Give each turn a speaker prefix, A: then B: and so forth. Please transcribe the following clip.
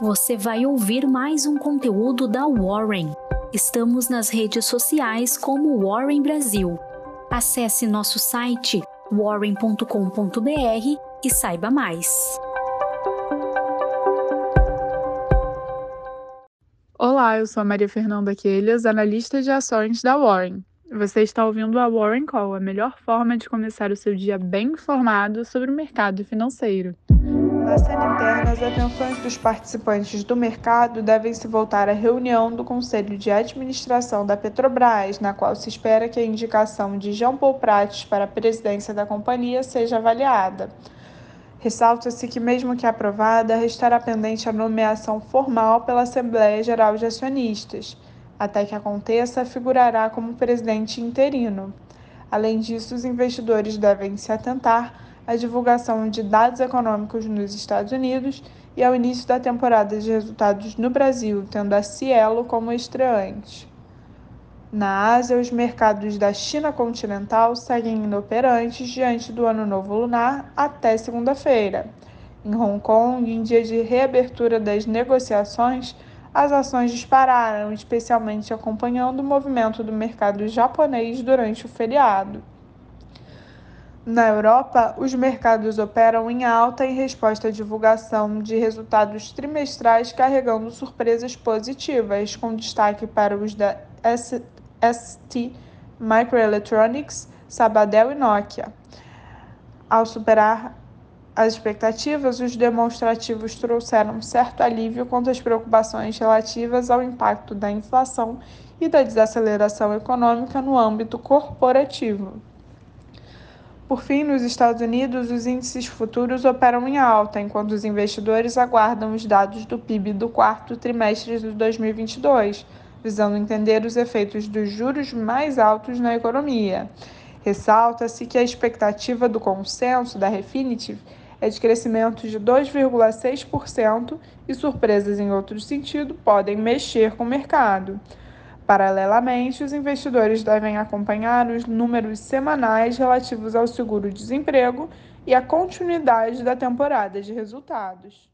A: você vai ouvir mais um conteúdo da Warren. Estamos nas redes sociais como Warren Brasil. Acesse nosso site warren.com.br e saiba mais.
B: Olá, eu sou a Maria Fernanda Quelhas, analista de ações da Warren. Você está ouvindo a Warren Call, a melhor forma de começar o seu dia bem informado sobre o mercado financeiro.
C: Na cena interna, as atenções dos participantes do mercado devem se voltar à reunião do Conselho de Administração da Petrobras, na qual se espera que a indicação de Jean Paul Prates para a presidência da companhia seja avaliada. Ressalta-se que, mesmo que aprovada, restará pendente a nomeação formal pela Assembleia Geral de Acionistas. Até que aconteça, figurará como presidente interino. Além disso, os investidores devem se atentar à divulgação de dados econômicos nos Estados Unidos e ao início da temporada de resultados no Brasil, tendo a Cielo como estreante. Na Ásia, os mercados da China continental seguem inoperantes diante do Ano Novo Lunar até segunda-feira. Em Hong Kong, em dia de reabertura das negociações, as ações dispararam, especialmente acompanhando o movimento do mercado japonês durante o feriado. Na Europa, os mercados operam em alta em resposta à divulgação de resultados trimestrais carregando surpresas positivas, com destaque para os da ST Microelectronics, Sabadell e Nokia. Ao superar as expectativas, os demonstrativos trouxeram certo alívio quanto às preocupações relativas ao impacto da inflação e da desaceleração econômica no âmbito corporativo. Por fim, nos Estados Unidos, os índices futuros operam em alta, enquanto os investidores aguardam os dados do PIB do quarto trimestre de 2022 visando entender os efeitos dos juros mais altos na economia. Ressalta-se que a expectativa do consenso da Refinitiv é de crescimento de 2,6% e surpresas em outro sentido podem mexer com o mercado. Paralelamente, os investidores devem acompanhar os números semanais relativos ao seguro-desemprego e a continuidade da temporada de resultados.